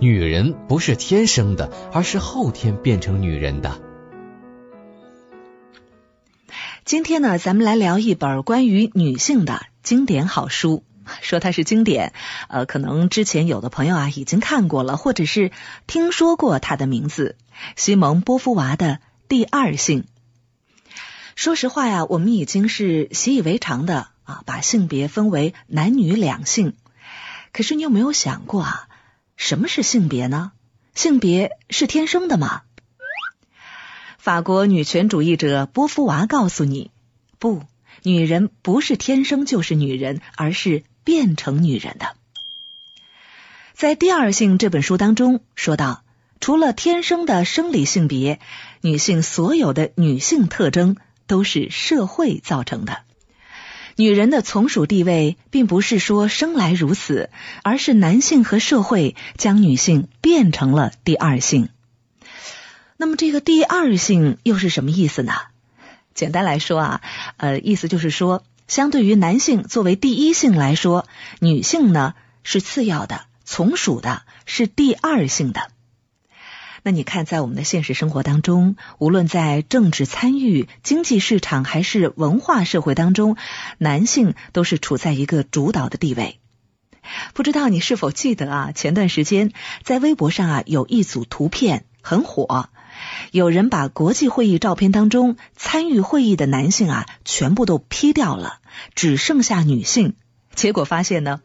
女人不是天生的，而是后天变成女人的。今天呢，咱们来聊一本关于女性的经典好书。说它是经典，呃，可能之前有的朋友啊已经看过了，或者是听说过它的名字——西蒙波夫娃的《第二性》。说实话呀，我们已经是习以为常的啊，把性别分为男女两性。可是你有没有想过啊，什么是性别呢？性别是天生的吗？法国女权主义者波伏娃告诉你：不，女人不是天生就是女人，而是变成女人的。在《第二性》这本书当中说到，除了天生的生理性别，女性所有的女性特征都是社会造成的。女人的从属地位并不是说生来如此，而是男性和社会将女性变成了第二性。那么这个第二性又是什么意思呢？简单来说啊，呃，意思就是说，相对于男性作为第一性来说，女性呢是次要的，从属的是第二性的。那你看，在我们的现实生活当中，无论在政治参与、经济市场还是文化社会当中，男性都是处在一个主导的地位。不知道你是否记得啊？前段时间在微博上啊，有一组图片很火。有人把国际会议照片当中参与会议的男性啊，全部都 P 掉了，只剩下女性。结果发现呢，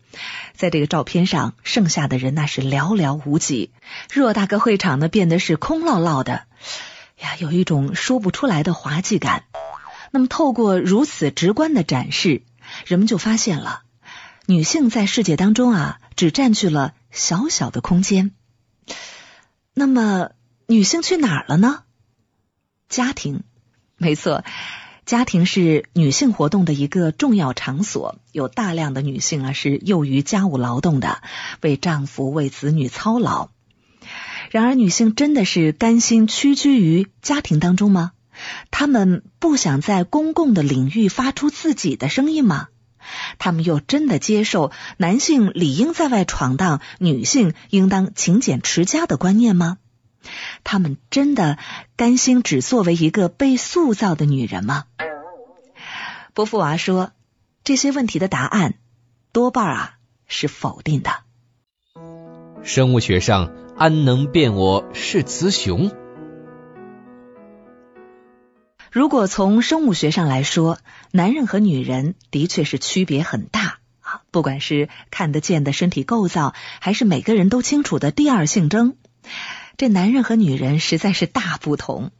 在这个照片上，剩下的人那是寥寥无几，偌大个会场呢，变得是空落落的，呀，有一种说不出来的滑稽感。那么，透过如此直观的展示，人们就发现了，女性在世界当中啊，只占据了小小的空间。那么。女性去哪儿了呢？家庭，没错，家庭是女性活动的一个重要场所。有大量的女性啊是囿于家务劳动的，为丈夫、为子女操劳。然而，女性真的是甘心屈居于家庭当中吗？她们不想在公共的领域发出自己的声音吗？她们又真的接受男性理应在外闯荡，女性应当勤俭持家的观念吗？他们真的甘心只作为一个被塑造的女人吗？波伏娃说，这些问题的答案多半啊是否定的。生物学上，安能辨我是雌雄？如果从生物学上来说，男人和女人的确是区别很大啊，不管是看得见的身体构造，还是每个人都清楚的第二性征。这男人和女人实在是大不同。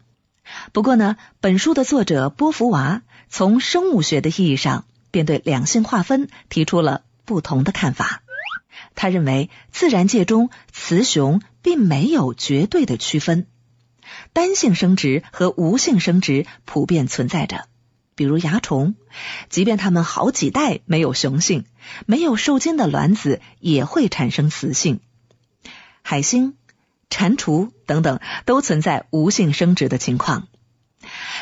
不过呢，本书的作者波伏娃从生物学的意义上，便对两性划分提出了不同的看法。他认为，自然界中雌雄并没有绝对的区分，单性生殖和无性生殖普遍存在着。比如蚜虫，即便它们好几代没有雄性，没有受精的卵子也会产生雌性。海星。蟾蜍等等都存在无性生殖的情况。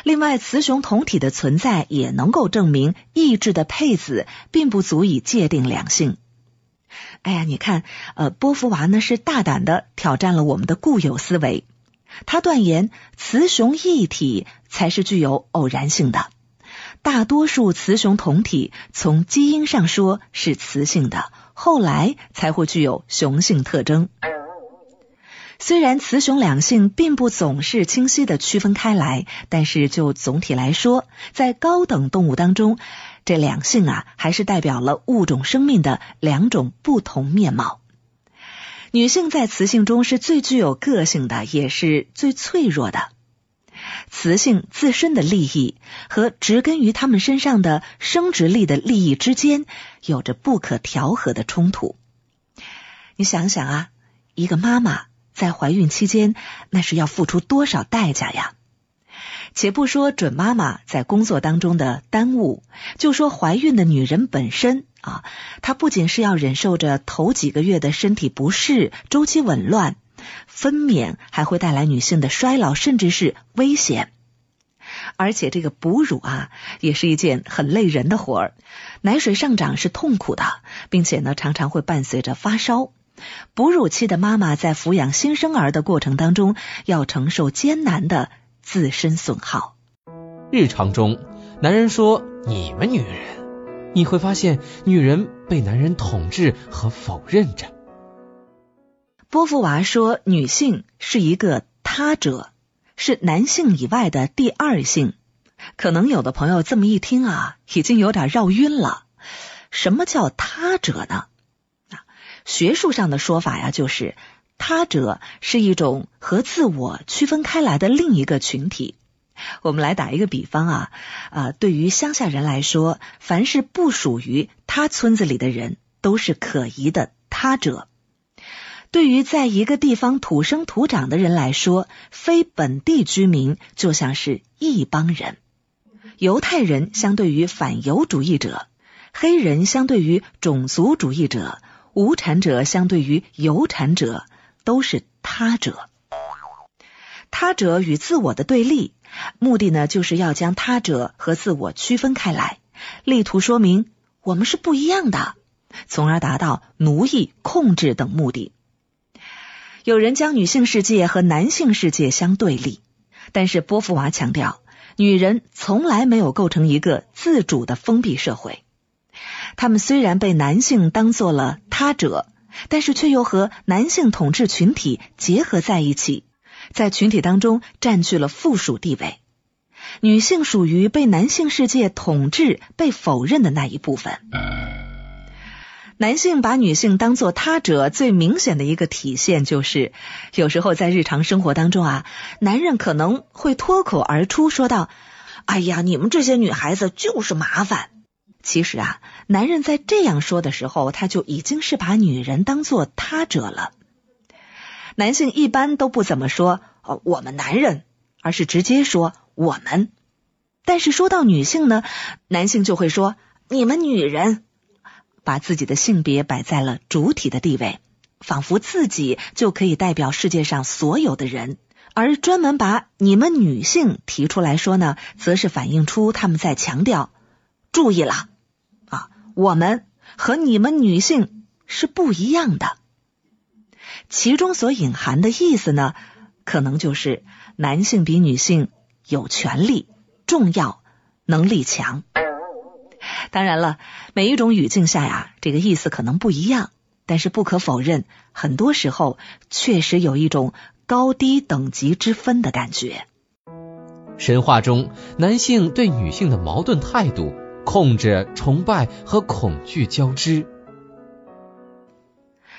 另外，雌雄同体的存在也能够证明异质的配子并不足以界定两性。哎呀，你看，呃，波伏娃呢是大胆的挑战了我们的固有思维。他断言雌雄异体才是具有偶然性的。大多数雌雄同体从基因上说是雌性的，后来才会具有雄性特征。虽然雌雄两性并不总是清晰的区分开来，但是就总体来说，在高等动物当中，这两性啊还是代表了物种生命的两种不同面貌。女性在雌性中是最具有个性的，也是最脆弱的。雌性自身的利益和植根于他们身上的生殖力的利益之间有着不可调和的冲突。你想想啊，一个妈妈。在怀孕期间，那是要付出多少代价呀？且不说准妈妈在工作当中的耽误，就说怀孕的女人本身啊，她不仅是要忍受着头几个月的身体不适、周期紊乱、分娩，还会带来女性的衰老，甚至是危险。而且这个哺乳啊，也是一件很累人的活儿，奶水上涨是痛苦的，并且呢，常常会伴随着发烧。哺乳期的妈妈在抚养新生儿的过程当中，要承受艰难的自身损耗。日常中，男人说“你们女人”，你会发现女人被男人统治和否认着。波伏娃说，女性是一个他者，是男性以外的第二性。可能有的朋友这么一听啊，已经有点绕晕了。什么叫他者呢？学术上的说法呀，就是他者是一种和自我区分开来的另一个群体。我们来打一个比方啊，啊，对于乡下人来说，凡是不属于他村子里的人，都是可疑的他者；对于在一个地方土生土长的人来说，非本地居民就像是异邦人。犹太人相对于反犹主义者，黑人相对于种族主义者，无产者相对于有产者，都是他者。他者与自我的对立，目的呢，就是要将他者和自我区分开来，力图说明我们是不一样的，从而达到奴役、控制等目的。有人将女性世界和男性世界相对立，但是波伏娃强调。女人从来没有构成一个自主的封闭社会，他们虽然被男性当做了他者，但是却又和男性统治群体结合在一起，在群体当中占据了附属地位。女性属于被男性世界统治、被否认的那一部分。男性把女性当做他者，最明显的一个体现就是，有时候在日常生活当中啊，男人可能会脱口而出说道：“哎呀，你们这些女孩子就是麻烦。”其实啊，男人在这样说的时候，他就已经是把女人当做他者了。男性一般都不怎么说“哦，我们男人”，而是直接说“我们”。但是说到女性呢，男性就会说“你们女人”。把自己的性别摆在了主体的地位，仿佛自己就可以代表世界上所有的人，而专门把你们女性提出来说呢，则是反映出他们在强调：注意了，我们和你们女性是不一样的。其中所隐含的意思呢，可能就是男性比女性有权利、重要、能力强。当然了，每一种语境下呀，这个意思可能不一样，但是不可否认，很多时候确实有一种高低等级之分的感觉。神话中，男性对女性的矛盾态度，控制、崇拜和恐惧交织。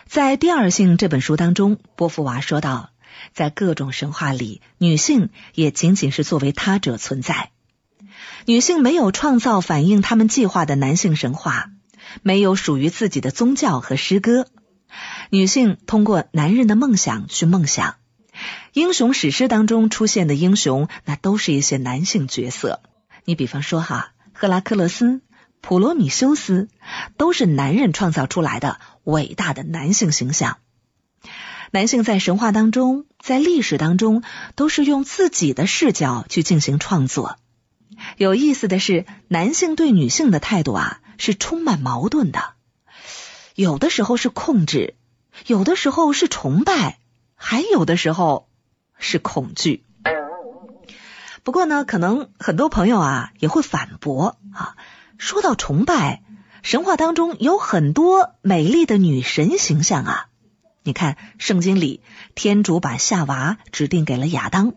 在《第二性》这本书当中，波伏娃说道，在各种神话里，女性也仅仅是作为他者存在。女性没有创造反映他们计划的男性神话，没有属于自己的宗教和诗歌。女性通过男人的梦想去梦想，英雄史诗当中出现的英雄，那都是一些男性角色。你比方说哈，赫拉克勒斯、普罗米修斯，都是男人创造出来的伟大的男性形象。男性在神话当中，在历史当中，都是用自己的视角去进行创作。有意思的是，男性对女性的态度啊是充满矛盾的，有的时候是控制，有的时候是崇拜，还有的时候是恐惧。不过呢，可能很多朋友啊也会反驳啊，说到崇拜，神话当中有很多美丽的女神形象啊，你看圣经里，天主把夏娃指定给了亚当。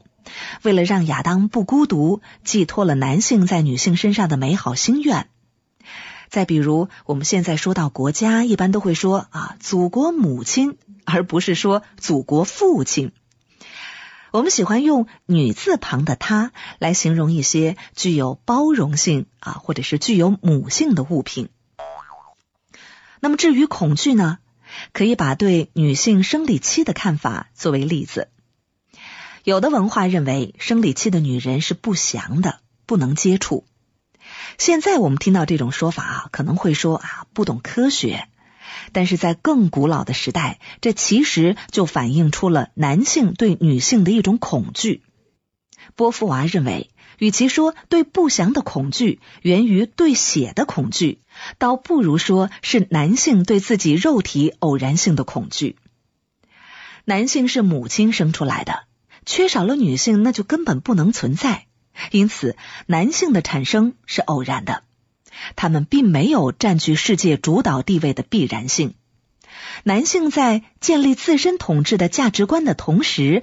为了让亚当不孤独，寄托了男性在女性身上的美好心愿。再比如，我们现在说到国家，一般都会说啊，祖国母亲，而不是说祖国父亲。我们喜欢用女字旁的她来形容一些具有包容性啊，或者是具有母性的物品。那么至于恐惧呢，可以把对女性生理期的看法作为例子。有的文化认为生理期的女人是不祥的，不能接触。现在我们听到这种说法啊，可能会说啊不懂科学。但是在更古老的时代，这其实就反映出了男性对女性的一种恐惧。波伏娃认为，与其说对不祥的恐惧源于对血的恐惧，倒不如说是男性对自己肉体偶然性的恐惧。男性是母亲生出来的，缺少了女性，那就根本不能存在。因此，男性的产生是偶然的，他们并没有占据世界主导地位的必然性。男性在建立自身统治的价值观的同时，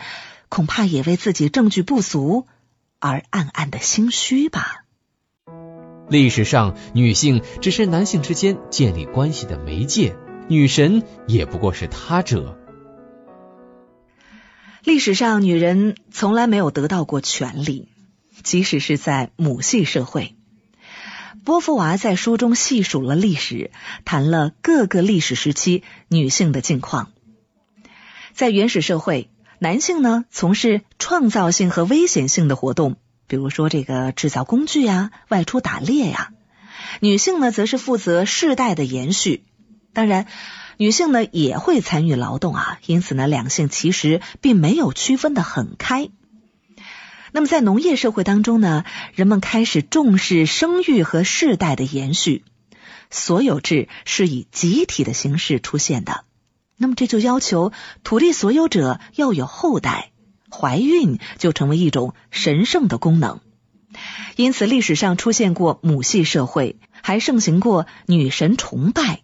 恐怕也为自己证据不足而暗暗的心虚吧。历史上，女性只是男性之间建立关系的媒介，女神也不过是他者。历史上，女人从来没有得到过权利，即使是在母系社会。波伏娃在书中细数了历史，谈了各个历史时期女性的境况。在原始社会，男性呢从事创造性和危险性的活动，比如说这个制造工具呀、外出打猎呀；女性呢则是负责世代的延续。当然。女性呢也会参与劳动啊，因此呢，两性其实并没有区分的很开。那么在农业社会当中呢，人们开始重视生育和世代的延续，所有制是以集体的形式出现的。那么这就要求土地所有者要有后代，怀孕就成为一种神圣的功能。因此，历史上出现过母系社会，还盛行过女神崇拜。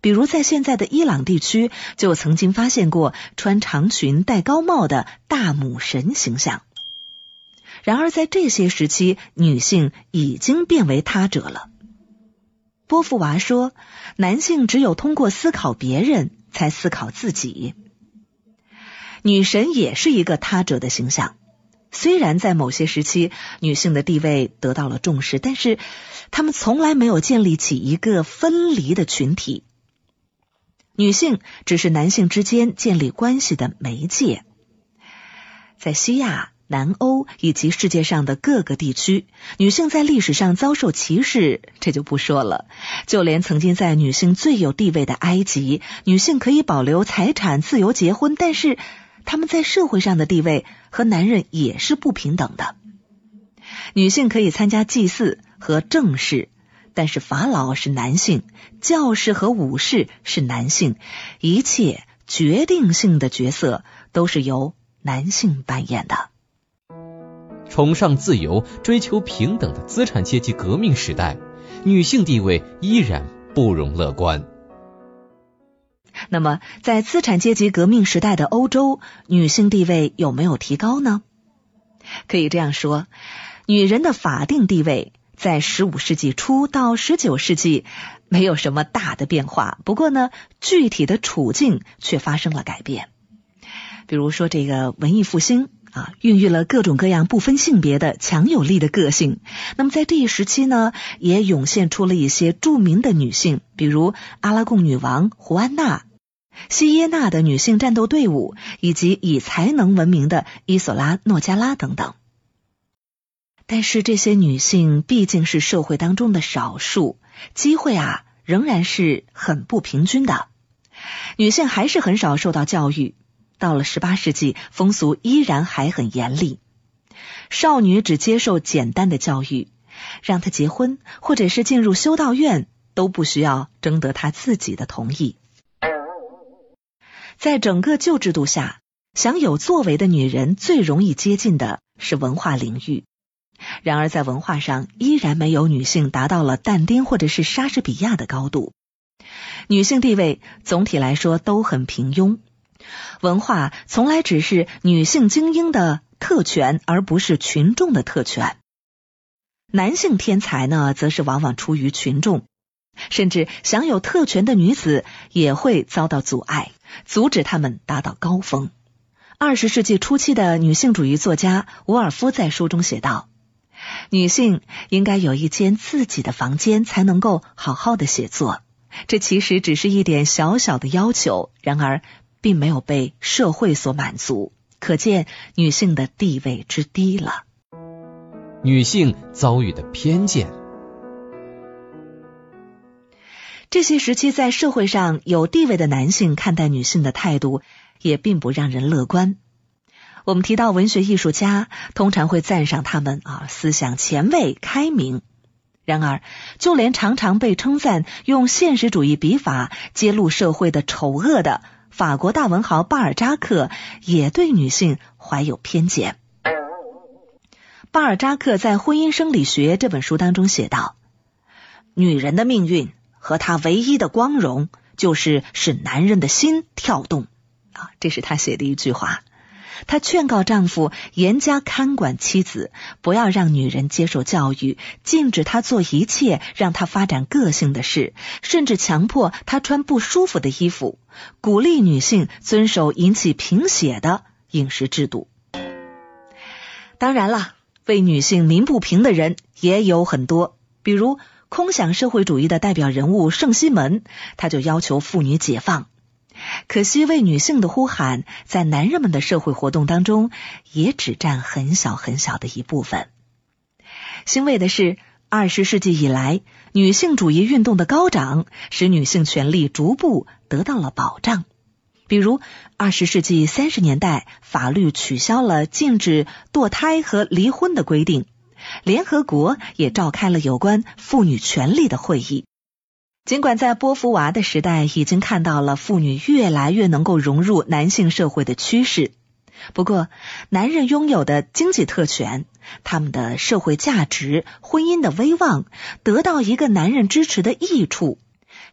比如，在现在的伊朗地区，就曾经发现过穿长裙、戴高帽的大母神形象。然而，在这些时期，女性已经变为他者了。波伏娃说：“男性只有通过思考别人，才思考自己。女神也是一个他者的形象。虽然在某些时期，女性的地位得到了重视，但是他们从来没有建立起一个分离的群体。”女性只是男性之间建立关系的媒介。在西亚、南欧以及世界上的各个地区，女性在历史上遭受歧视，这就不说了。就连曾经在女性最有地位的埃及，女性可以保留财产、自由结婚，但是她们在社会上的地位和男人也是不平等的。女性可以参加祭祀和政事。但是法老是男性，教士和武士是男性，一切决定性的角色都是由男性扮演的。崇尚自由、追求平等的资产阶级革命时代，女性地位依然不容乐观。那么，在资产阶级革命时代的欧洲，女性地位有没有提高呢？可以这样说，女人的法定地位。在十五世纪初到十九世纪，没有什么大的变化。不过呢，具体的处境却发生了改变。比如说，这个文艺复兴啊，孕育了各种各样不分性别的强有力的个性。那么在这一时期呢，也涌现出了一些著名的女性，比如阿拉贡女王胡安娜、西耶纳的女性战斗队伍，以及以才能闻名的伊索拉诺加拉等等。但是这些女性毕竟是社会当中的少数，机会啊仍然是很不平均的。女性还是很少受到教育。到了十八世纪，风俗依然还很严厉，少女只接受简单的教育，让她结婚或者是进入修道院都不需要征得她自己的同意。在整个旧制度下，想有作为的女人最容易接近的是文化领域。然而，在文化上依然没有女性达到了但丁或者是莎士比亚的高度。女性地位总体来说都很平庸，文化从来只是女性精英的特权，而不是群众的特权。男性天才呢，则是往往出于群众，甚至享有特权的女子也会遭到阻碍，阻止他们达到高峰。二十世纪初期的女性主义作家伍尔夫在书中写道。女性应该有一间自己的房间，才能够好好的写作。这其实只是一点小小的要求，然而并没有被社会所满足，可见女性的地位之低了。女性遭遇的偏见，这些时期在社会上有地位的男性看待女性的态度，也并不让人乐观。我们提到文学艺术家，通常会赞赏他们啊思想前卫、开明。然而，就连常常被称赞用现实主义笔法揭露社会的丑恶的法国大文豪巴尔扎克，也对女性怀有偏见。巴尔扎克在《婚姻生理学》这本书当中写道：“女人的命运和她唯一的光荣，就是使男人的心跳动。”啊，这是他写的一句话。她劝告丈夫严加看管妻子，不要让女人接受教育，禁止她做一切让她发展个性的事，甚至强迫她穿不舒服的衣服，鼓励女性遵守引起贫血的饮食制度。当然了，为女性鸣不平的人也有很多，比如空想社会主义的代表人物圣西门，他就要求妇女解放。可惜，为女性的呼喊在男人们的社会活动当中也只占很小很小的一部分。欣慰的是，二十世纪以来，女性主义运动的高涨，使女性权利逐步得到了保障。比如，二十世纪三十年代，法律取消了禁止堕胎和离婚的规定，联合国也召开了有关妇女权利的会议。尽管在波伏娃的时代已经看到了妇女越来越能够融入男性社会的趋势，不过，男人拥有的经济特权、他们的社会价值、婚姻的威望、得到一个男人支持的益处，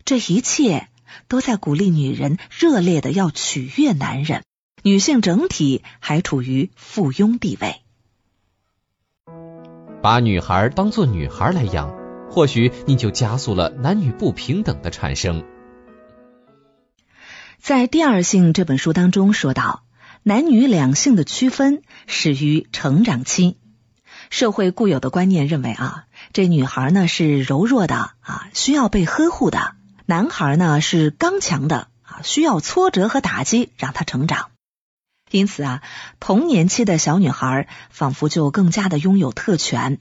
这一切都在鼓励女人热烈的要取悦男人，女性整体还处于附庸地位，把女孩当做女孩来养。或许你就加速了男女不平等的产生。在《第二性》这本书当中说到，男女两性的区分始于成长期。社会固有的观念认为啊，这女孩呢是柔弱的啊，需要被呵护的；男孩呢是刚强的啊，需要挫折和打击让他成长。因此啊，童年期的小女孩仿佛就更加的拥有特权。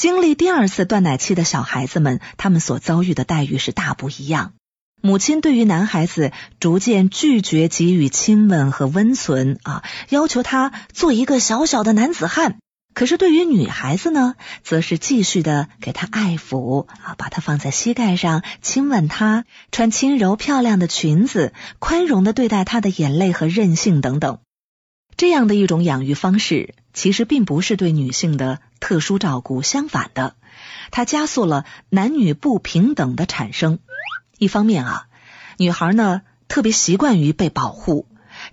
经历第二次断奶期的小孩子们，他们所遭遇的待遇是大不一样。母亲对于男孩子逐渐拒绝给予亲吻和温存啊，要求他做一个小小的男子汉。可是对于女孩子呢，则是继续的给他爱抚啊，把他放在膝盖上亲吻他，穿轻柔漂亮的裙子，宽容的对待他的眼泪和任性等等。这样的一种养育方式，其实并不是对女性的。特殊照顾，相反的，它加速了男女不平等的产生。一方面啊，女孩呢特别习惯于被保护，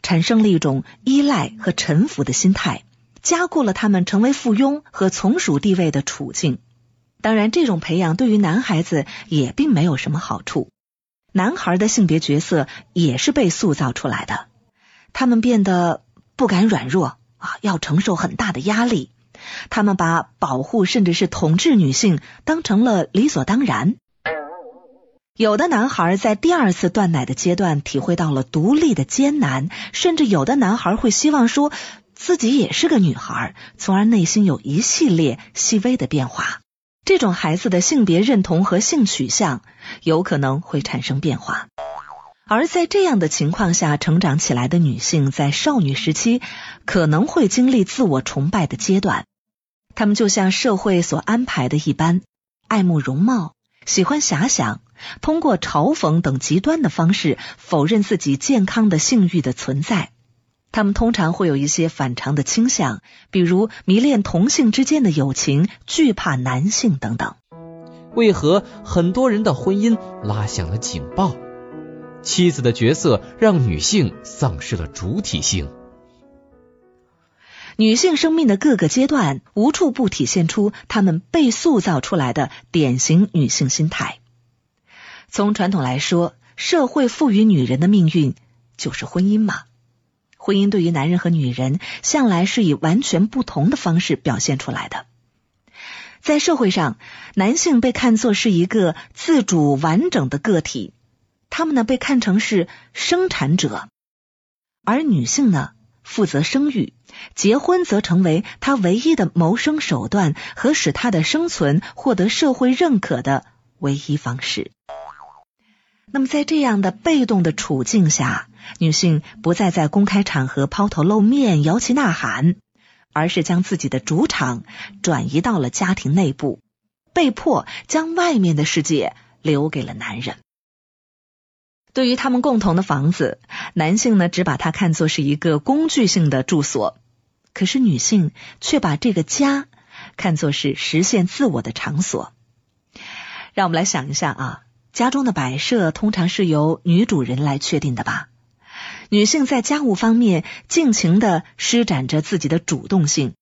产生了一种依赖和臣服的心态，加固了他们成为附庸和从属地位的处境。当然，这种培养对于男孩子也并没有什么好处。男孩的性别角色也是被塑造出来的，他们变得不敢软弱啊，要承受很大的压力。他们把保护甚至是统治女性当成了理所当然。有的男孩在第二次断奶的阶段体会到了独立的艰难，甚至有的男孩会希望说自己也是个女孩，从而内心有一系列细微的变化。这种孩子的性别认同和性取向有可能会产生变化。而在这样的情况下成长起来的女性，在少女时期可能会经历自我崇拜的阶段。她们就像社会所安排的一般，爱慕容貌，喜欢遐想，通过嘲讽等极端的方式否认自己健康的性欲的存在。她们通常会有一些反常的倾向，比如迷恋同性之间的友情，惧怕男性等等。为何很多人的婚姻拉响了警报？妻子的角色让女性丧失了主体性。女性生命的各个阶段，无处不体现出她们被塑造出来的典型女性心态。从传统来说，社会赋予女人的命运就是婚姻嘛。婚姻对于男人和女人，向来是以完全不同的方式表现出来的。在社会上，男性被看作是一个自主完整的个体。他们呢被看成是生产者，而女性呢负责生育，结婚则成为她唯一的谋生手段和使她的生存获得社会认可的唯一方式。那么在这样的被动的处境下，女性不再在公开场合抛头露面、摇旗呐喊，而是将自己的主场转移到了家庭内部，被迫将外面的世界留给了男人。对于他们共同的房子，男性呢只把它看作是一个工具性的住所，可是女性却把这个家看作是实现自我的场所。让我们来想一下啊，家中的摆设通常是由女主人来确定的吧？女性在家务方面尽情的施展着自己的主动性，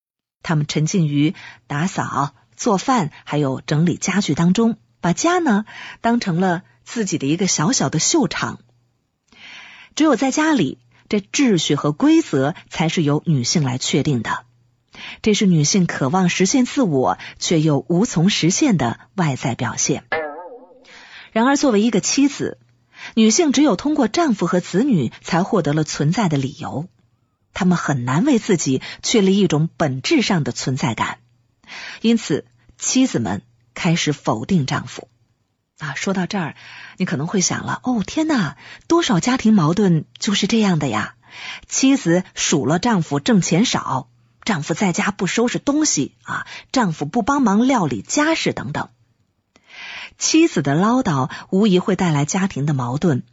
她们沉浸于打扫、做饭还有整理家具当中，把家呢当成了。自己的一个小小的秀场，只有在家里，这秩序和规则才是由女性来确定的。这是女性渴望实现自我却又无从实现的外在表现。然而，作为一个妻子，女性只有通过丈夫和子女才获得了存在的理由。她们很难为自己确立一种本质上的存在感，因此，妻子们开始否定丈夫。啊，说到这儿，你可能会想了，哦，天哪，多少家庭矛盾就是这样的呀？妻子数落丈夫挣钱少，丈夫在家不收拾东西啊，丈夫不帮忙料理家事等等。妻子的唠叨无疑会带来家庭的矛盾，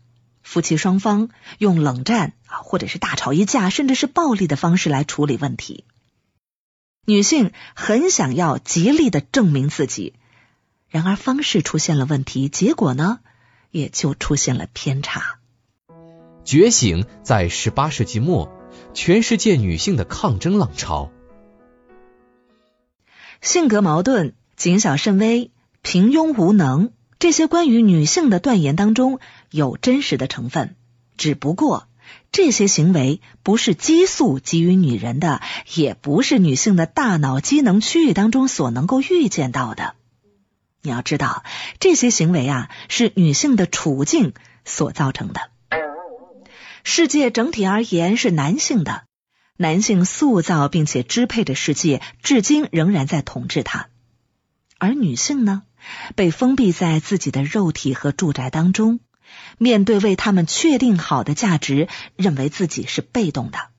夫妻双方用冷战啊，或者是大吵一架，甚至是暴力的方式来处理问题。女性很想要极力的证明自己。然而方式出现了问题，结果呢也就出现了偏差。觉醒在十八世纪末，全世界女性的抗争浪潮。性格矛盾、谨小慎微、平庸无能，这些关于女性的断言当中有真实的成分，只不过这些行为不是激素给予女人的，也不是女性的大脑机能区域当中所能够预见到的。你要知道，这些行为啊是女性的处境所造成的。世界整体而言是男性的，男性塑造并且支配着世界，至今仍然在统治它。而女性呢，被封闭在自己的肉体和住宅当中，面对为他们确定好的价值，认为自己是被动的。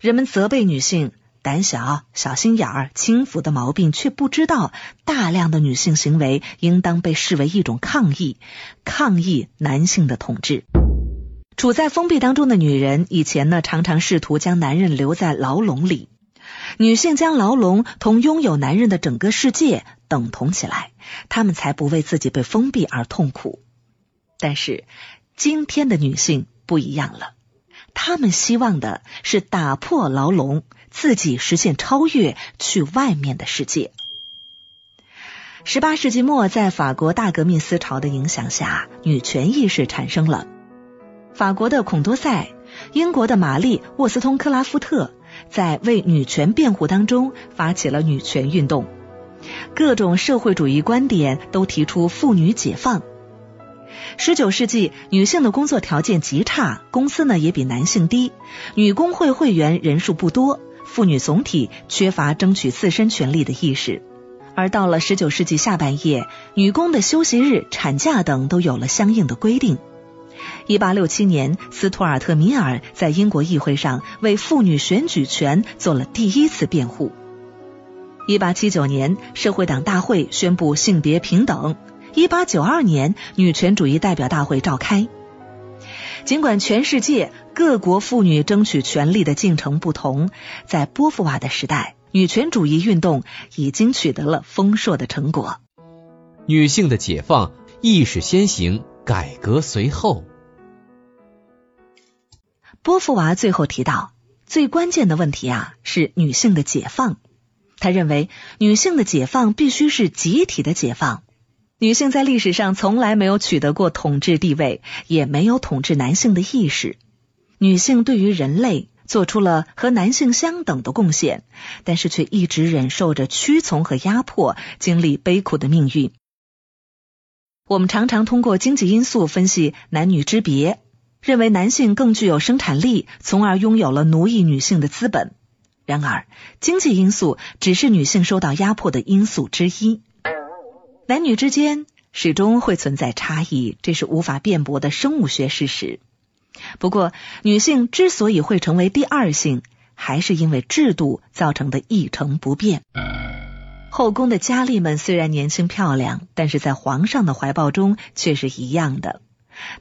人们责备女性。胆小、小心眼儿、轻浮的毛病，却不知道大量的女性行为应当被视为一种抗议，抗议男性的统治。处在封闭当中的女人，以前呢常常试图将男人留在牢笼里，女性将牢笼同拥有男人的整个世界等同起来，她们才不为自己被封闭而痛苦。但是今天的女性不一样了。她们希望的是打破牢笼，自己实现超越，去外面的世界。十八世纪末，在法国大革命思潮的影响下，女权意识产生了。法国的孔多塞、英国的玛丽·沃斯通克拉夫特在为女权辩护当中发起了女权运动，各种社会主义观点都提出妇女解放。十九世纪，女性的工作条件极差，工资呢也比男性低，女工会会员人数不多，妇女总体缺乏争取自身权利的意识。而到了十九世纪下半叶，女工的休息日、产假等都有了相应的规定。一八六七年，斯图尔特·米尔在英国议会上为妇女选举权做了第一次辩护。一八七九年，社会党大会宣布性别平等。一八九二年，女权主义代表大会召开。尽管全世界各国妇女争取权利的进程不同，在波伏娃的时代，女权主义运动已经取得了丰硕的成果。女性的解放，意识先行，改革随后。波伏娃最后提到，最关键的问题啊是女性的解放。他认为，女性的解放必须是集体的解放。女性在历史上从来没有取得过统治地位，也没有统治男性的意识。女性对于人类做出了和男性相等的贡献，但是却一直忍受着屈从和压迫，经历悲苦的命运。我们常常通过经济因素分析男女之别，认为男性更具有生产力，从而拥有了奴役女性的资本。然而，经济因素只是女性受到压迫的因素之一。男女之间始终会存在差异，这是无法辩驳的生物学事实。不过，女性之所以会成为第二性，还是因为制度造成的一成不变。后宫的佳丽们虽然年轻漂亮，但是在皇上的怀抱中却是一样的。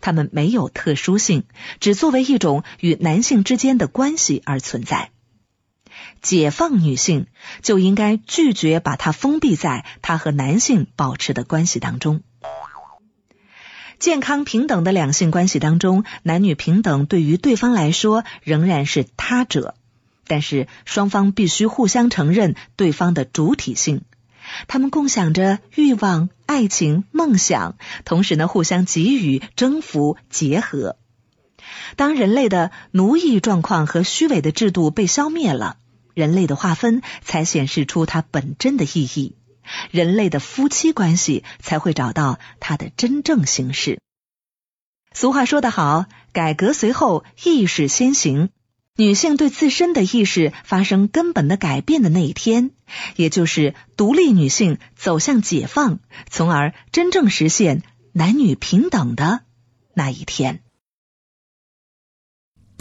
她们没有特殊性，只作为一种与男性之间的关系而存在。解放女性就应该拒绝把她封闭在她和男性保持的关系当中。健康平等的两性关系当中，男女平等对于对方来说仍然是他者，但是双方必须互相承认对方的主体性。他们共享着欲望、爱情、梦想，同时呢互相给予、征服、结合。当人类的奴役状况和虚伪的制度被消灭了，人类的划分才显示出它本真的意义。人类的夫妻关系才会找到它的真正形式。俗话说得好，改革随后，意识先行。女性对自身的意识发生根本的改变的那一天，也就是独立女性走向解放，从而真正实现男女平等的那一天。